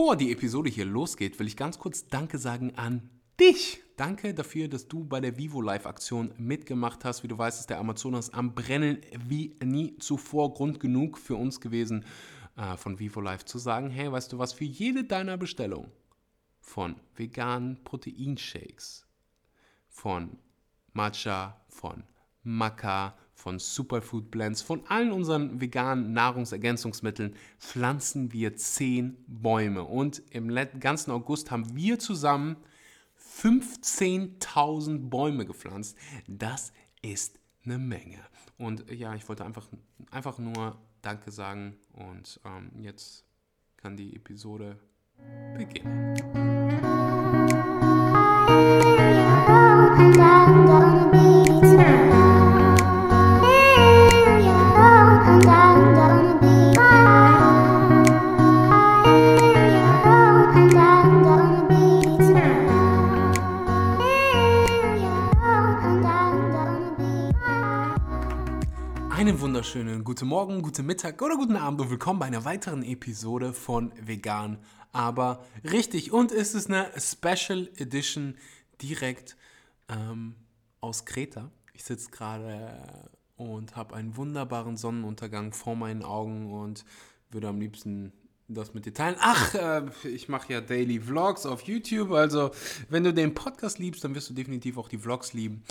Bevor die Episode hier losgeht, will ich ganz kurz Danke sagen an dich. Danke dafür, dass du bei der Vivo Live Aktion mitgemacht hast. Wie du weißt, ist der Amazonas am Brennen wie nie zuvor. Grund genug für uns gewesen, äh, von Vivo Live zu sagen, hey, weißt du was, für jede deiner Bestellung von veganen Proteinshakes, von Matcha, von Maca, von Superfood Blends, von allen unseren veganen Nahrungsergänzungsmitteln pflanzen wir 10 Bäume. Und im ganzen August haben wir zusammen 15.000 Bäume gepflanzt. Das ist eine Menge. Und ja, ich wollte einfach, einfach nur Danke sagen und ähm, jetzt kann die Episode beginnen. Morgen, guten Mittag oder guten Abend und willkommen bei einer weiteren Episode von Vegan, aber richtig. Und es ist eine Special Edition direkt ähm, aus Kreta. Ich sitze gerade und habe einen wunderbaren Sonnenuntergang vor meinen Augen und würde am liebsten das mit dir teilen. Ach, äh, ich mache ja Daily Vlogs auf YouTube. Also, wenn du den Podcast liebst, dann wirst du definitiv auch die Vlogs lieben.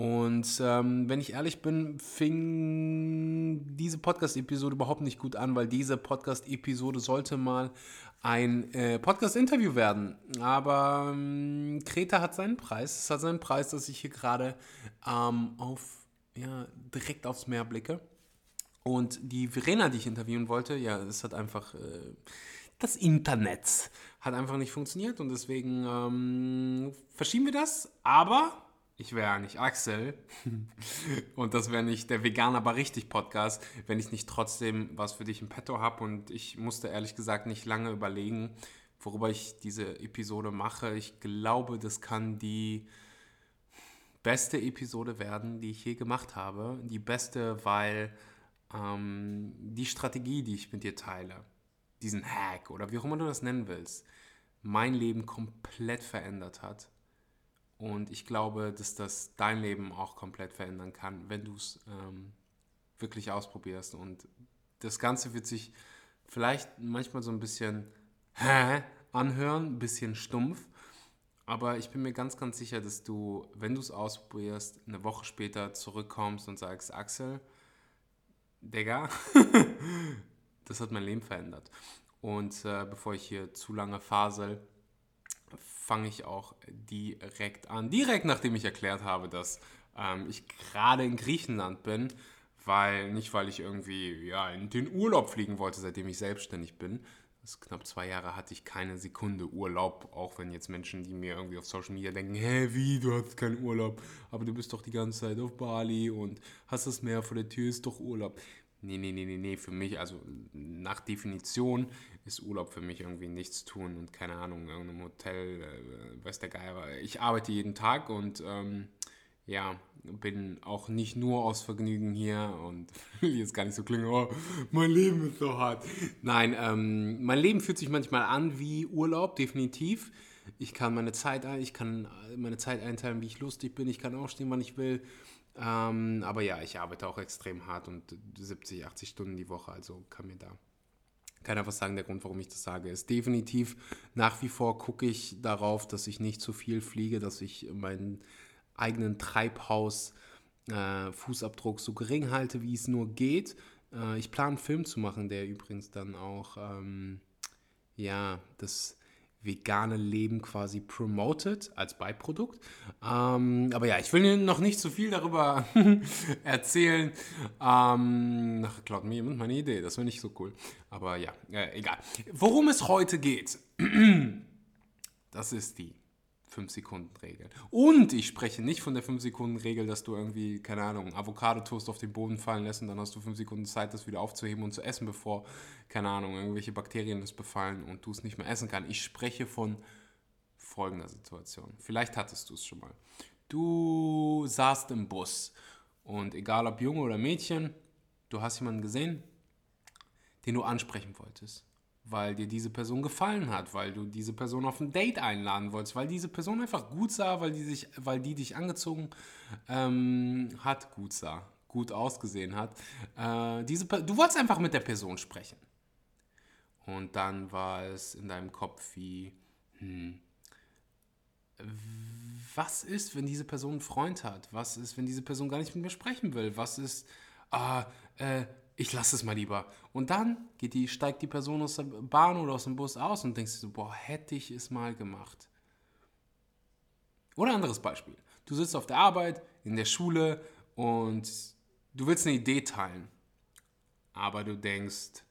Und ähm, wenn ich ehrlich bin, fing diese Podcast-Episode überhaupt nicht gut an, weil diese Podcast-Episode sollte mal ein äh, Podcast-Interview werden. Aber ähm, Kreta hat seinen Preis. Es hat seinen Preis, dass ich hier gerade ähm, auf, ja, direkt aufs Meer blicke. Und die Verena, die ich interviewen wollte, ja, es hat einfach, äh, das Internet hat einfach nicht funktioniert und deswegen ähm, verschieben wir das. Aber ich wäre ja nicht Axel und das wäre nicht der Vegan aber richtig Podcast, wenn ich nicht trotzdem was für dich im Petto habe und ich musste ehrlich gesagt nicht lange überlegen, worüber ich diese Episode mache. Ich glaube, das kann die beste Episode werden, die ich je gemacht habe. Die beste, weil ähm, die Strategie, die ich mit dir teile, diesen Hack oder wie auch immer du das nennen willst, mein Leben komplett verändert hat und ich glaube, dass das dein Leben auch komplett verändern kann, wenn du es ähm, wirklich ausprobierst. Und das Ganze wird sich vielleicht manchmal so ein bisschen hä anhören, ein bisschen stumpf. Aber ich bin mir ganz, ganz sicher, dass du, wenn du es ausprobierst, eine Woche später zurückkommst und sagst, Axel, Digga, das hat mein Leben verändert. Und äh, bevor ich hier zu lange fasel, fange ich auch direkt an. Direkt nachdem ich erklärt habe, dass ähm, ich gerade in Griechenland bin, weil nicht weil ich irgendwie ja, in den Urlaub fliegen wollte, seitdem ich selbstständig bin. Das knapp zwei Jahre hatte ich keine Sekunde Urlaub, auch wenn jetzt Menschen, die mir irgendwie auf Social Media denken, hä, wie, du hast keinen Urlaub, aber du bist doch die ganze Zeit auf Bali und hast das Meer vor der Tür, ist doch Urlaub. Nee, nee, nee, nee, nee, für mich, also nach Definition ist Urlaub für mich irgendwie nichts tun und keine Ahnung, in irgendeinem Hotel, äh, weiß der Geier. Ich arbeite jeden Tag und ähm, ja, bin auch nicht nur aus Vergnügen hier und will jetzt gar nicht so klingen, oh, mein Leben ist so hart. Nein, ähm, mein Leben fühlt sich manchmal an wie Urlaub, definitiv. Ich kann meine Zeit, ich kann meine Zeit einteilen, wie ich lustig bin. Ich kann aufstehen, wann ich will. Ähm, aber ja, ich arbeite auch extrem hart und 70, 80 Stunden die Woche, also kann mir da keiner was sagen. Der Grund, warum ich das sage, ist definitiv nach wie vor gucke ich darauf, dass ich nicht zu viel fliege, dass ich meinen eigenen Treibhaus äh, so gering halte, wie es nur geht. Äh, ich plane einen Film zu machen, der übrigens dann auch ähm, ja das vegane Leben quasi promoted als Beiprodukt. Ähm, aber ja, ich will noch nicht so viel darüber erzählen. Ähm, ach, klaut mir jemand meine Idee, das wäre nicht so cool. Aber ja, äh, egal. Worum es heute geht, das ist die 5-Sekunden-Regel. Und ich spreche nicht von der 5-Sekunden-Regel, dass du irgendwie, keine Ahnung, Avocado-Toast auf den Boden fallen lässt und dann hast du 5 Sekunden Zeit, das wieder aufzuheben und zu essen, bevor, keine Ahnung, irgendwelche Bakterien das befallen und du es nicht mehr essen kannst. Ich spreche von folgender Situation. Vielleicht hattest du es schon mal. Du saßt im Bus und egal ob Junge oder Mädchen, du hast jemanden gesehen, den du ansprechen wolltest weil dir diese Person gefallen hat, weil du diese Person auf ein Date einladen wolltest, weil diese Person einfach gut sah, weil die, sich, weil die dich angezogen ähm, hat, gut sah, gut ausgesehen hat. Äh, diese, du wolltest einfach mit der Person sprechen. Und dann war es in deinem Kopf wie, hm, was ist, wenn diese Person einen Freund hat? Was ist, wenn diese Person gar nicht mit mir sprechen will? Was ist, ah, äh, ich lasse es mal lieber. Und dann geht die, steigt die Person aus der Bahn oder aus dem Bus aus und denkst dir so, boah, hätte ich es mal gemacht. Oder anderes Beispiel. Du sitzt auf der Arbeit, in der Schule und du willst eine Idee teilen. Aber du denkst,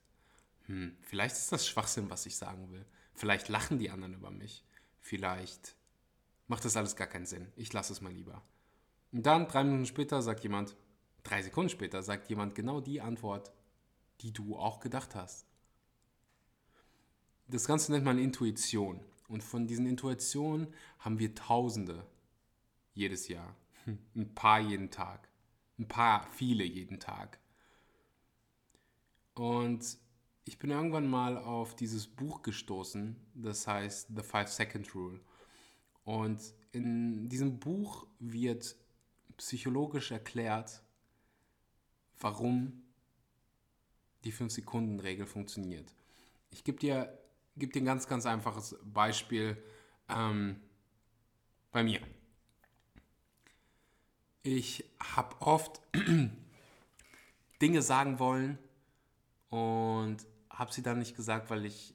hm, vielleicht ist das Schwachsinn, was ich sagen will. Vielleicht lachen die anderen über mich. Vielleicht macht das alles gar keinen Sinn. Ich lasse es mal lieber. Und dann, drei Minuten später, sagt jemand, Drei Sekunden später sagt jemand genau die Antwort, die du auch gedacht hast. Das Ganze nennt man Intuition. Und von diesen Intuitionen haben wir Tausende jedes Jahr. Ein paar jeden Tag. Ein paar, viele jeden Tag. Und ich bin irgendwann mal auf dieses Buch gestoßen, das heißt The Five Second Rule. Und in diesem Buch wird psychologisch erklärt, warum die 5-Sekunden-Regel funktioniert. Ich gebe dir, geb dir ein ganz, ganz einfaches Beispiel ähm, bei mir. Ich habe oft Dinge sagen wollen und habe sie dann nicht gesagt, weil ich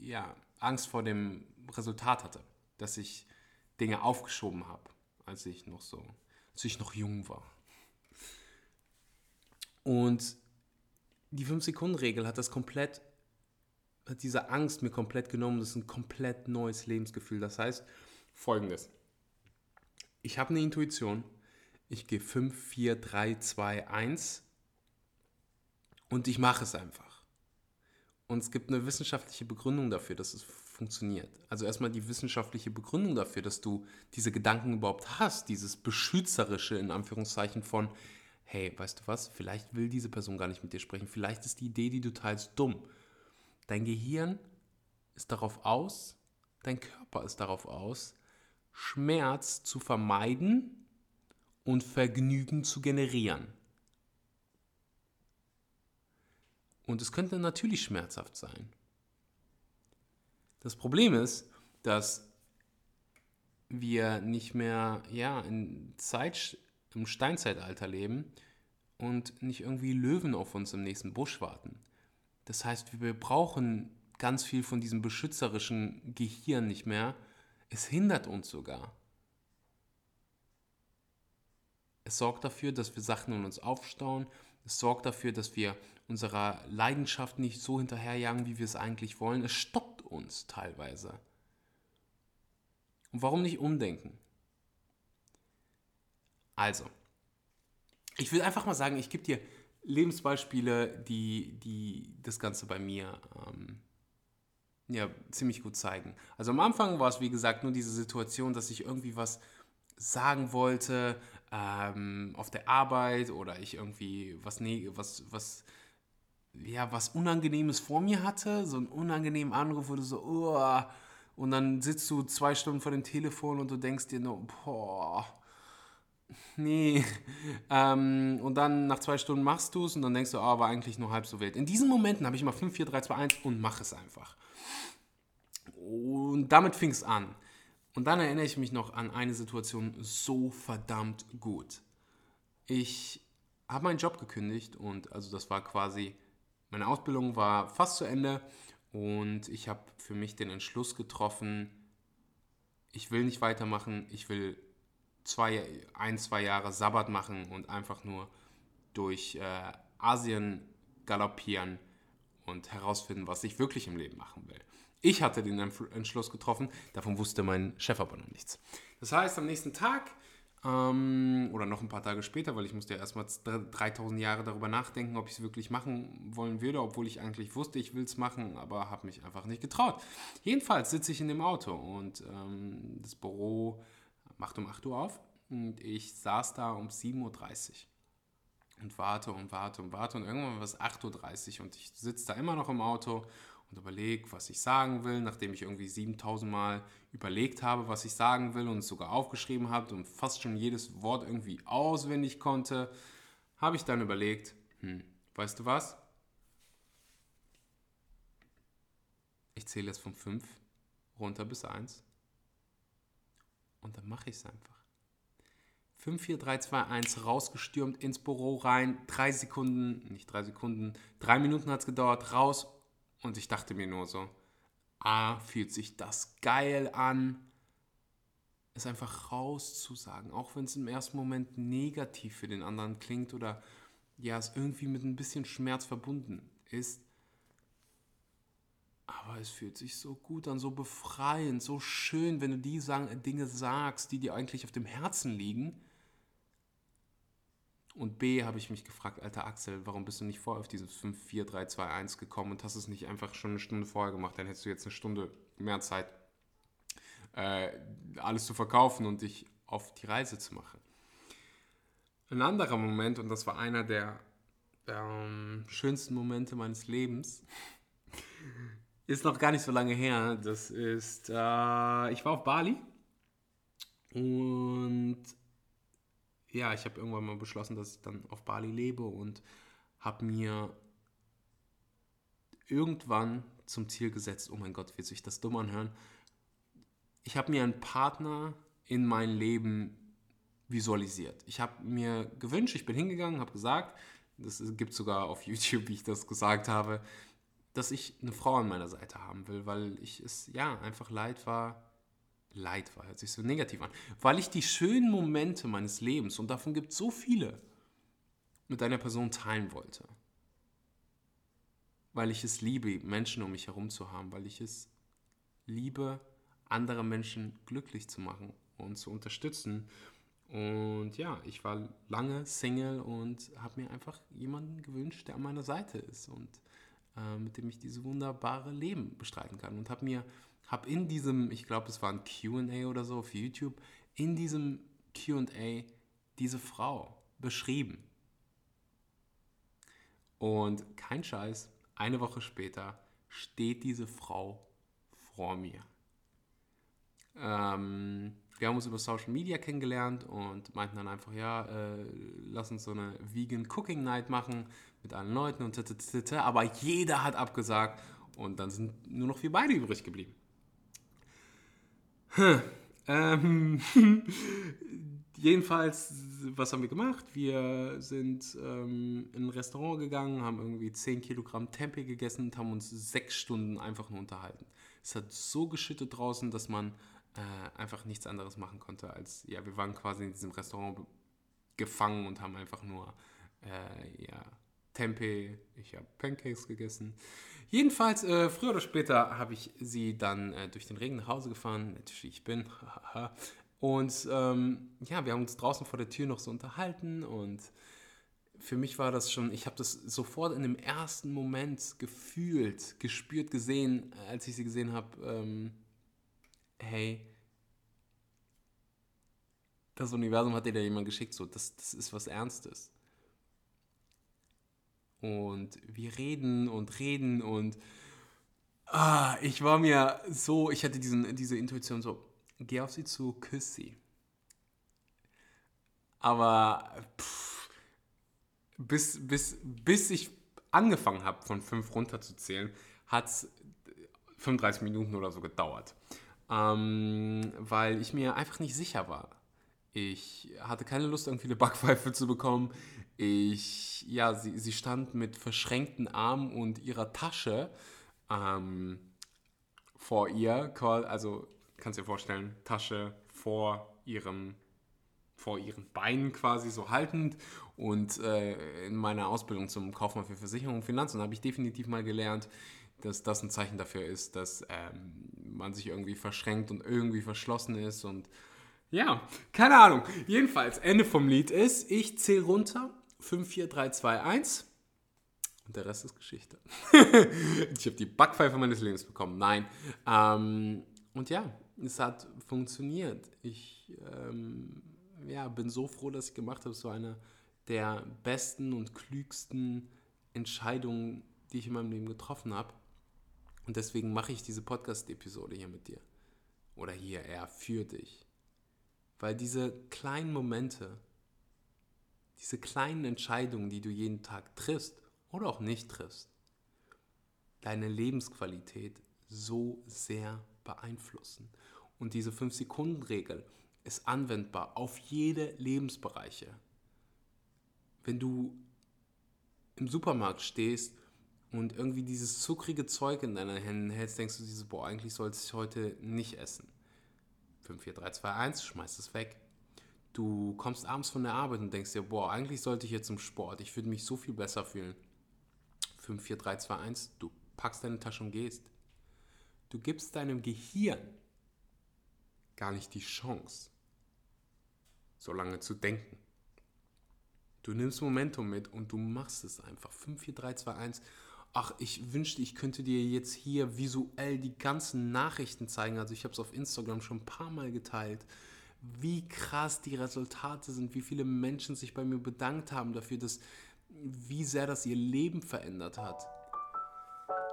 ja, Angst vor dem Resultat hatte, dass ich Dinge aufgeschoben habe, als ich noch so, als ich noch jung war. Und die 5-Sekunden-Regel hat das komplett, hat diese Angst mir komplett genommen. Das ist ein komplett neues Lebensgefühl. Das heißt folgendes. Ich habe eine Intuition. Ich gehe 5, 4, 3, 2, 1 und ich mache es einfach. Und es gibt eine wissenschaftliche Begründung dafür, dass es funktioniert. Also erstmal die wissenschaftliche Begründung dafür, dass du diese Gedanken überhaupt hast, dieses beschützerische in Anführungszeichen von, hey, weißt du was, vielleicht will diese Person gar nicht mit dir sprechen, vielleicht ist die Idee, die du teilst, dumm. Dein Gehirn ist darauf aus, dein Körper ist darauf aus, Schmerz zu vermeiden und Vergnügen zu generieren. Und es könnte natürlich schmerzhaft sein. Das Problem ist, dass wir nicht mehr ja, in Zeit im Steinzeitalter leben und nicht irgendwie Löwen auf uns im nächsten Busch warten. Das heißt, wir brauchen ganz viel von diesem beschützerischen Gehirn nicht mehr. Es hindert uns sogar. Es sorgt dafür, dass wir Sachen in uns aufstauen. Es sorgt dafür, dass wir unserer Leidenschaft nicht so hinterherjagen, wie wir es eigentlich wollen. Es stoppt uns teilweise. Und warum nicht umdenken? Also, ich will einfach mal sagen, ich gebe dir Lebensbeispiele, die, die das Ganze bei mir ähm, ja, ziemlich gut zeigen. Also am Anfang war es, wie gesagt, nur diese Situation, dass ich irgendwie was sagen wollte ähm, auf der Arbeit oder ich irgendwie was, nee, was, was, ja, was Unangenehmes vor mir hatte, so einen unangenehmen Anruf, du so, oh, und dann sitzt du zwei Stunden vor dem Telefon und du denkst dir nur, boah, nee. Ähm, und dann nach zwei Stunden machst du es und dann denkst du, ah, war eigentlich nur halb so wild. In diesen Momenten habe ich immer 5, 4, 3, 2, 1 und mach es einfach. Und damit fing es an. Und dann erinnere ich mich noch an eine Situation so verdammt gut. Ich habe meinen Job gekündigt und also das war quasi, meine Ausbildung war fast zu Ende und ich habe für mich den Entschluss getroffen, ich will nicht weitermachen, ich will zwei, ein, zwei Jahre Sabbat machen und einfach nur durch äh, Asien galoppieren und herausfinden, was ich wirklich im Leben machen will. Ich hatte den Entschluss getroffen, davon wusste mein Chef aber noch nichts. Das heißt, am nächsten Tag ähm, oder noch ein paar Tage später, weil ich musste ja erstmal 3000 Jahre darüber nachdenken, ob ich es wirklich machen wollen würde, obwohl ich eigentlich wusste, ich will es machen, aber habe mich einfach nicht getraut. Jedenfalls sitze ich in dem Auto und ähm, das Büro macht um 8 Uhr auf und ich saß da um 7.30 Uhr und warte und warte und warte und irgendwann war es 8.30 Uhr und ich sitze da immer noch im Auto und überlege, was ich sagen will, nachdem ich irgendwie 7000 Mal überlegt habe, was ich sagen will und es sogar aufgeschrieben habe und fast schon jedes Wort irgendwie auswendig konnte, habe ich dann überlegt, hm, weißt du was? Ich zähle jetzt von 5 runter bis 1 und dann mache ich es einfach. 5, 4, 3, 2, 1 rausgestürmt ins Büro rein, drei Sekunden, nicht drei Sekunden, drei Minuten hat es gedauert, raus und ich dachte mir nur so, ah, fühlt sich das geil an, es einfach rauszusagen, auch wenn es im ersten Moment negativ für den anderen klingt oder ja, es irgendwie mit ein bisschen Schmerz verbunden ist. Aber es fühlt sich so gut an, so befreiend, so schön, wenn du die Dinge sagst, die dir eigentlich auf dem Herzen liegen und B, habe ich mich gefragt, alter Axel, warum bist du nicht vorher auf dieses 5, 4, 3, 2, 1 gekommen und hast es nicht einfach schon eine Stunde vorher gemacht? Dann hättest du jetzt eine Stunde mehr Zeit, äh, alles zu verkaufen und dich auf die Reise zu machen. Ein anderer Moment, und das war einer der ähm, schönsten Momente meines Lebens, ist noch gar nicht so lange her. Das ist, äh, ich war auf Bali und ja, ich habe irgendwann mal beschlossen, dass ich dann auf Bali lebe und habe mir irgendwann zum Ziel gesetzt, oh mein Gott, wird sich das dumm anhören. Ich habe mir einen Partner in mein Leben visualisiert. Ich habe mir gewünscht, ich bin hingegangen, habe gesagt, das gibt sogar auf YouTube, wie ich das gesagt habe, dass ich eine Frau an meiner Seite haben will, weil ich es ja einfach leid war, Leid war, hört sich so negativ an, weil ich die schönen Momente meines Lebens, und davon gibt es so viele, mit einer Person teilen wollte. Weil ich es liebe, Menschen um mich herum zu haben, weil ich es liebe, andere Menschen glücklich zu machen und zu unterstützen. Und ja, ich war lange Single und habe mir einfach jemanden gewünscht, der an meiner Seite ist und äh, mit dem ich dieses wunderbare Leben bestreiten kann. Und habe mir habe in diesem, ich glaube, es war ein QA oder so auf YouTube, in diesem QA diese Frau beschrieben. Und kein Scheiß, eine Woche später steht diese Frau vor mir. Ähm, wir haben uns über Social Media kennengelernt und meinten dann einfach, ja, äh, lass uns so eine Vegan Cooking Night machen mit allen Leuten und tete, aber jeder hat abgesagt und dann sind nur noch wir beide übrig geblieben. Ähm, jedenfalls, was haben wir gemacht? Wir sind ähm, in ein Restaurant gegangen, haben irgendwie 10 Kilogramm Tempeh gegessen und haben uns sechs Stunden einfach nur unterhalten. Es hat so geschüttet draußen, dass man äh, einfach nichts anderes machen konnte als, ja, wir waren quasi in diesem Restaurant gefangen und haben einfach nur, äh, ja, Tempeh, ich habe Pancakes gegessen. Jedenfalls, äh, früher oder später habe ich sie dann äh, durch den Regen nach Hause gefahren, natürlich ich bin. und ähm, ja, wir haben uns draußen vor der Tür noch so unterhalten und für mich war das schon, ich habe das sofort in dem ersten Moment gefühlt, gespürt, gesehen, als ich sie gesehen habe, ähm, hey, das Universum hat dir da jemand geschickt, so, das, das ist was Ernstes. Und wir reden und reden und ah, ich war mir so, ich hatte diesen, diese Intuition so, geh auf sie zu, küss sie. Aber pff, bis, bis, bis ich angefangen habe, von fünf runterzuzählen, hat es 35 Minuten oder so gedauert. Ähm, weil ich mir einfach nicht sicher war. Ich hatte keine Lust, irgendwie eine Backpfeife zu bekommen. Ich, ja, sie, sie stand mit verschränkten Armen und ihrer Tasche ähm, vor ihr, also kannst dir vorstellen, Tasche vor ihrem vor ihren Beinen quasi so haltend und äh, in meiner Ausbildung zum Kaufmann für Versicherung und Finanzen habe ich definitiv mal gelernt, dass das ein Zeichen dafür ist, dass ähm, man sich irgendwie verschränkt und irgendwie verschlossen ist und ja, keine Ahnung. Jedenfalls, Ende vom Lied ist, ich zähle runter 5, 4, 3, 2, 1. Und der Rest ist Geschichte. ich habe die Backpfeife meines Lebens bekommen. Nein. Ähm, und ja, es hat funktioniert. Ich ähm, ja, bin so froh, dass ich gemacht habe. War eine der besten und klügsten Entscheidungen, die ich in meinem Leben getroffen habe. Und deswegen mache ich diese Podcast-Episode hier mit dir. Oder hier eher für dich. Weil diese kleinen Momente, diese kleinen Entscheidungen, die du jeden Tag triffst oder auch nicht triffst, deine Lebensqualität so sehr beeinflussen. Und diese 5-Sekunden-Regel ist anwendbar auf jede Lebensbereiche. Wenn du im Supermarkt stehst und irgendwie dieses zuckrige Zeug in deinen Händen hältst, denkst du dieses, boah, eigentlich sollte ich heute nicht essen. 5, 4, 3, 2, 1, schmeißt es weg. Du kommst abends von der Arbeit und denkst dir, boah, eigentlich sollte ich jetzt zum Sport, ich würde mich so viel besser fühlen. 5, 4, 3, 2, 1, du packst deine Tasche und gehst. Du gibst deinem Gehirn gar nicht die Chance, so lange zu denken. Du nimmst Momentum mit und du machst es einfach. 5, 4, 3, 2, 1 ach, ich wünschte, ich könnte dir jetzt hier visuell die ganzen Nachrichten zeigen. Also ich habe es auf Instagram schon ein paar Mal geteilt, wie krass die Resultate sind, wie viele Menschen sich bei mir bedankt haben dafür, dass, wie sehr das ihr Leben verändert hat.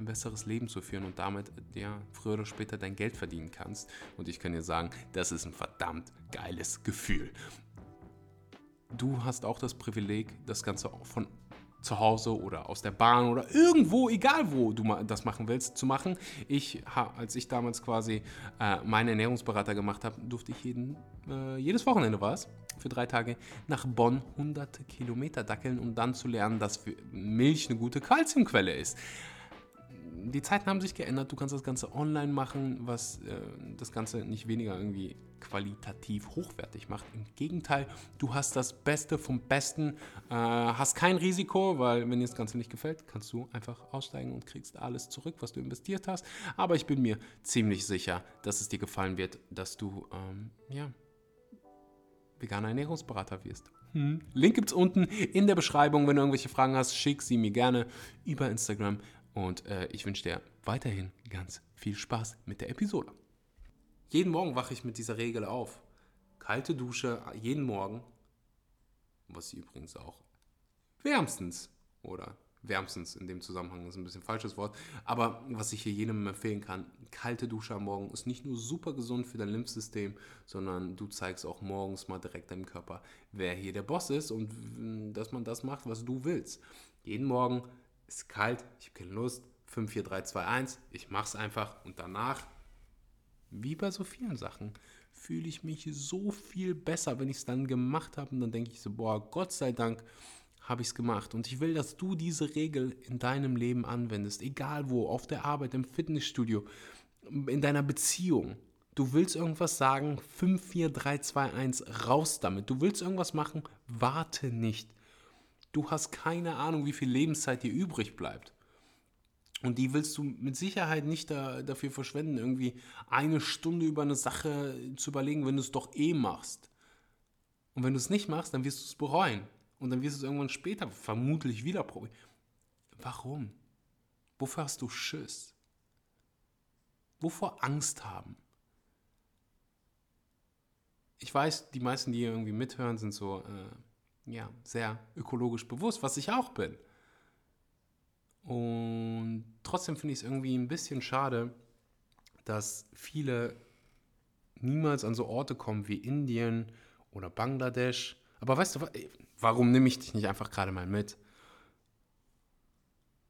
ein besseres Leben zu führen und damit ja, früher oder später dein Geld verdienen kannst. Und ich kann dir sagen, das ist ein verdammt geiles Gefühl. Du hast auch das Privileg, das Ganze von zu Hause oder aus der Bahn oder irgendwo, egal wo du das machen willst, zu machen. Ich, als ich damals quasi äh, meinen Ernährungsberater gemacht habe, durfte ich jeden, äh, jedes Wochenende war es, für drei Tage nach Bonn hunderte Kilometer dackeln, um dann zu lernen, dass Milch eine gute Kalziumquelle ist die Zeiten haben sich geändert. Du kannst das Ganze online machen, was äh, das Ganze nicht weniger irgendwie qualitativ hochwertig macht. Im Gegenteil, du hast das Beste vom Besten, äh, hast kein Risiko, weil wenn dir das Ganze nicht gefällt, kannst du einfach aussteigen und kriegst alles zurück, was du investiert hast. Aber ich bin mir ziemlich sicher, dass es dir gefallen wird, dass du ähm, ja, veganer Ernährungsberater wirst. Hm. Link gibt es unten in der Beschreibung. Wenn du irgendwelche Fragen hast, schick sie mir gerne über Instagram und äh, ich wünsche dir weiterhin ganz viel Spaß mit der Episode. Jeden Morgen wache ich mit dieser Regel auf. Kalte Dusche jeden Morgen, was sie übrigens auch wärmstens oder wärmstens in dem Zusammenhang ist ein bisschen falsches Wort, aber was ich hier jedem empfehlen kann, kalte Dusche am Morgen ist nicht nur super gesund für dein Lymphsystem, sondern du zeigst auch morgens mal direkt deinem Körper, wer hier der Boss ist und dass man das macht, was du willst. Jeden Morgen ist kalt, ich habe keine Lust, 5, 4, 3, 2, 1, ich mache es einfach und danach, wie bei so vielen Sachen, fühle ich mich so viel besser, wenn ich es dann gemacht habe und dann denke ich so, boah, Gott sei Dank habe ich es gemacht und ich will, dass du diese Regel in deinem Leben anwendest, egal wo, auf der Arbeit, im Fitnessstudio, in deiner Beziehung. Du willst irgendwas sagen, 5, 4, 3, 2, 1, raus damit. Du willst irgendwas machen, warte nicht. Du hast keine Ahnung, wie viel Lebenszeit dir übrig bleibt. Und die willst du mit Sicherheit nicht da, dafür verschwenden, irgendwie eine Stunde über eine Sache zu überlegen, wenn du es doch eh machst. Und wenn du es nicht machst, dann wirst du es bereuen. Und dann wirst du es irgendwann später vermutlich wieder probieren. Warum? Wofür hast du Schiss? Wovor Angst haben? Ich weiß, die meisten, die hier irgendwie mithören, sind so, äh, ja, sehr ökologisch bewusst, was ich auch bin. Und trotzdem finde ich es irgendwie ein bisschen schade, dass viele niemals an so Orte kommen wie Indien oder Bangladesch. Aber weißt du, warum nehme ich dich nicht einfach gerade mal mit?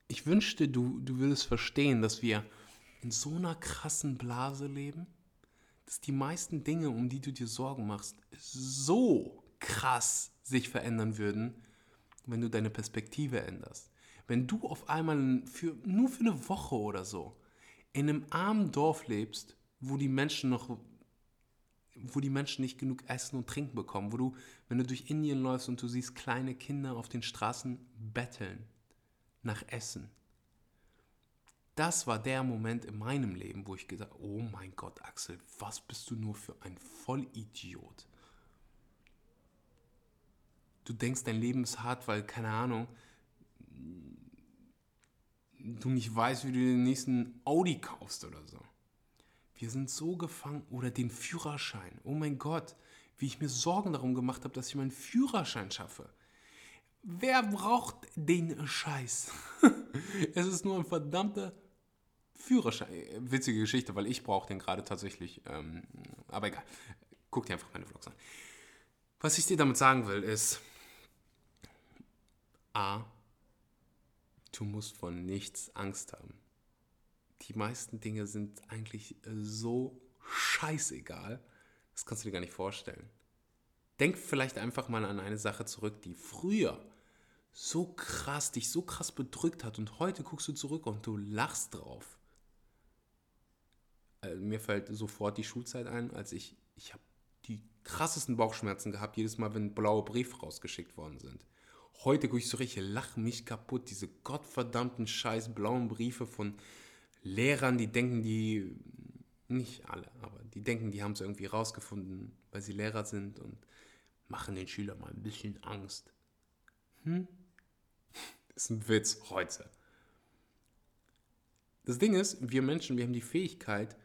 Ich wünschte, du, du würdest verstehen, dass wir in so einer krassen Blase leben, dass die meisten Dinge, um die du dir Sorgen machst, so krass sich verändern würden, wenn du deine Perspektive änderst. Wenn du auf einmal für, nur für eine Woche oder so in einem armen Dorf lebst, wo die Menschen noch wo die Menschen nicht genug Essen und Trinken bekommen, wo du, wenn du durch Indien läufst und du siehst kleine Kinder auf den Straßen betteln nach Essen. das war der Moment in meinem Leben, wo ich gesagt habe, oh mein Gott, Axel, was bist du nur für ein Vollidiot? Du denkst, dein Leben ist hart, weil, keine Ahnung, du nicht weißt, wie du den nächsten Audi kaufst oder so. Wir sind so gefangen. Oder den Führerschein. Oh mein Gott, wie ich mir Sorgen darum gemacht habe, dass ich meinen Führerschein schaffe. Wer braucht den Scheiß? es ist nur ein verdammter Führerschein. Witzige Geschichte, weil ich brauche den gerade tatsächlich. Ähm, aber egal. Guck dir einfach meine Vlogs an. Was ich dir damit sagen will, ist A. Du musst von nichts Angst haben. Die meisten Dinge sind eigentlich so scheißegal. Das kannst du dir gar nicht vorstellen. Denk vielleicht einfach mal an eine Sache zurück, die früher so krass, dich so krass bedrückt hat und heute guckst du zurück und du lachst drauf. Also mir fällt sofort die Schulzeit ein, als ich, ich habe die krassesten Bauchschmerzen gehabt, jedes Mal, wenn blaue Briefe rausgeschickt worden sind. Heute gucke ich so richtig, lache mich kaputt, diese gottverdammten scheiß blauen Briefe von Lehrern, die denken, die, nicht alle, aber die denken, die haben es irgendwie rausgefunden, weil sie Lehrer sind und machen den Schülern mal ein bisschen Angst. Hm? Das ist ein Witz heute. Das Ding ist, wir Menschen, wir haben die Fähigkeit,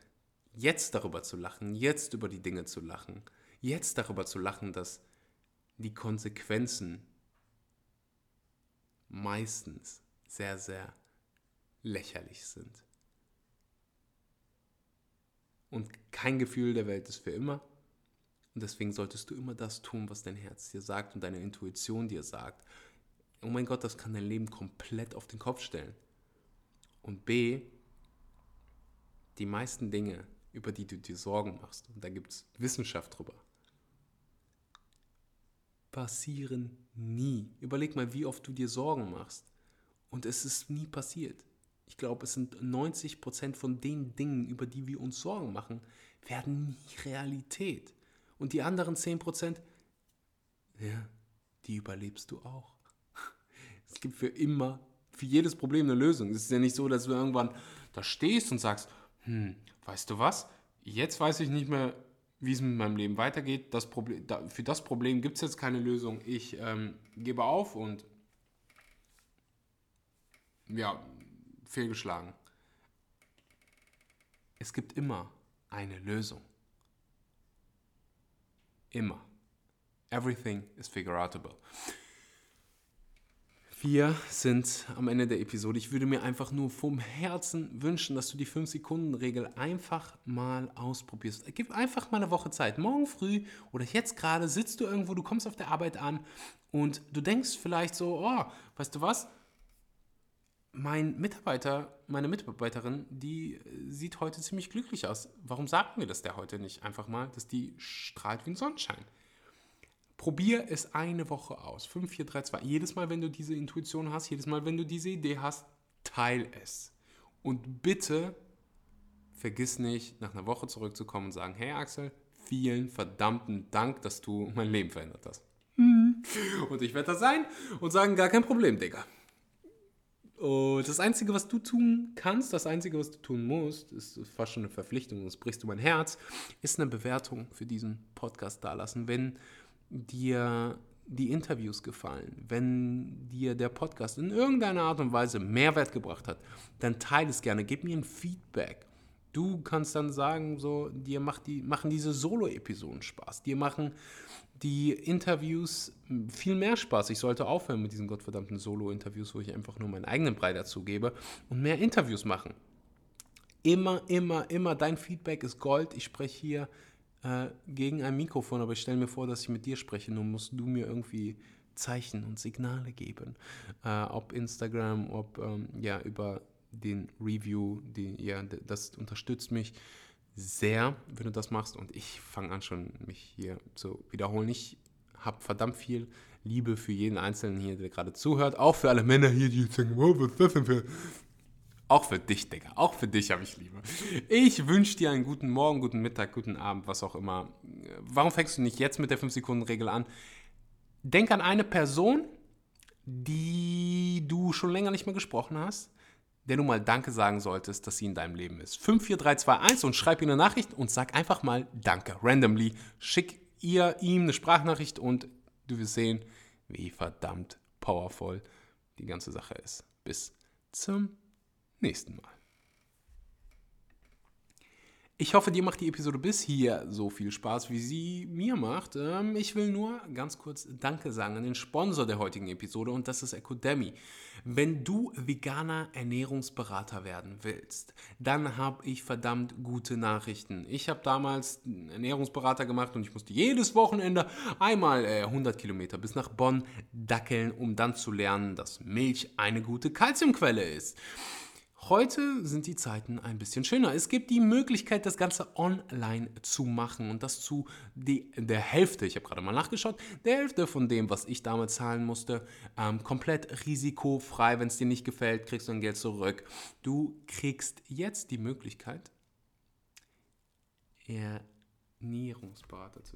jetzt darüber zu lachen, jetzt über die Dinge zu lachen, jetzt darüber zu lachen, dass die Konsequenzen meistens sehr, sehr lächerlich sind. Und kein Gefühl der Welt ist für immer. Und deswegen solltest du immer das tun, was dein Herz dir sagt und deine Intuition dir sagt. Oh mein Gott, das kann dein Leben komplett auf den Kopf stellen. Und B, die meisten Dinge, über die du dir Sorgen machst, und da gibt es Wissenschaft drüber, passieren nie. Überleg mal, wie oft du dir Sorgen machst. Und es ist nie passiert. Ich glaube, es sind 90% von den Dingen, über die wir uns Sorgen machen, werden nie Realität. Und die anderen 10%, ja, die überlebst du auch. Es gibt für immer, für jedes Problem eine Lösung. Es ist ja nicht so, dass du irgendwann da stehst und sagst, hm, weißt du was? Jetzt weiß ich nicht mehr, wie es mit meinem Leben weitergeht. Das Problem, da, für das Problem gibt es jetzt keine Lösung. Ich ähm, gebe auf und ja, fehlgeschlagen. Es gibt immer eine Lösung. Immer. Everything is figure outable. Wir sind am Ende der Episode. Ich würde mir einfach nur vom Herzen wünschen, dass du die 5-Sekunden-Regel einfach mal ausprobierst. Gib einfach mal eine Woche Zeit. Morgen früh oder jetzt gerade sitzt du irgendwo, du kommst auf der Arbeit an und du denkst vielleicht so, oh, weißt du was? Mein Mitarbeiter, meine Mitarbeiterin, die sieht heute ziemlich glücklich aus. Warum sagen wir das der heute nicht einfach mal, dass die strahlt wie ein Sonnenschein? Probier es eine Woche aus. 5, 4, 3, 2. Jedes Mal, wenn du diese Intuition hast, jedes Mal, wenn du diese Idee hast, teil es. Und bitte vergiss nicht, nach einer Woche zurückzukommen und sagen, hey Axel, vielen verdammten Dank, dass du mein Leben verändert hast. Mhm. Und ich werde das sein und sagen, gar kein Problem, Digga. Und das Einzige, was du tun kannst, das Einzige, was du tun musst, ist fast schon eine Verpflichtung, sonst brichst du mein Herz, ist eine Bewertung für diesen Podcast dalassen. Wenn dir die Interviews gefallen, wenn dir der Podcast in irgendeiner Art und Weise Mehrwert gebracht hat, dann teile es gerne, gib mir ein Feedback. Du kannst dann sagen, so, dir macht die, machen diese Solo-Episoden Spaß, dir machen die Interviews viel mehr Spaß. Ich sollte aufhören mit diesen gottverdammten Solo-Interviews, wo ich einfach nur meinen eigenen Brei dazu gebe und mehr Interviews machen. Immer, immer, immer, dein Feedback ist Gold. Ich spreche hier äh, gegen ein Mikrofon, aber ich stelle mir vor, dass ich mit dir spreche. Nun musst du mir irgendwie Zeichen und Signale geben. Äh, ob Instagram, ob ähm, ja, über den Review, die, ja, das unterstützt mich sehr, wenn du das machst. Und ich fange an schon, mich hier zu wiederholen. Ich habe verdammt viel Liebe für jeden Einzelnen hier, der gerade zuhört. Auch für alle Männer hier, die sagen, oh, was ist das denn für auch für dich, Digga. Auch für dich habe ich Liebe. Ich wünsche dir einen guten Morgen, guten Mittag, guten Abend, was auch immer. Warum fängst du nicht jetzt mit der 5-Sekunden-Regel an? Denk an eine Person, die du schon länger nicht mehr gesprochen hast, der du mal Danke sagen solltest, dass sie in deinem Leben ist. 54321 und schreib ihr eine Nachricht und sag einfach mal Danke. Randomly. Schick ihr ihm eine Sprachnachricht und du wirst sehen, wie verdammt powerful die ganze Sache ist. Bis zum nächsten Mal. Ich hoffe, dir macht die Episode bis hier so viel Spaß, wie sie mir macht. Ähm, ich will nur ganz kurz Danke sagen an den Sponsor der heutigen Episode und das ist Ecodemy. Wenn du veganer Ernährungsberater werden willst, dann habe ich verdammt gute Nachrichten. Ich habe damals einen Ernährungsberater gemacht und ich musste jedes Wochenende einmal 100 Kilometer bis nach Bonn dackeln, um dann zu lernen, dass Milch eine gute Kalziumquelle ist. Heute sind die Zeiten ein bisschen schöner. Es gibt die Möglichkeit, das Ganze online zu machen und das zu die, der Hälfte, ich habe gerade mal nachgeschaut, der Hälfte von dem, was ich damals zahlen musste, ähm, komplett risikofrei. Wenn es dir nicht gefällt, kriegst du dein Geld zurück. Du kriegst jetzt die Möglichkeit, Ernährungsberater zu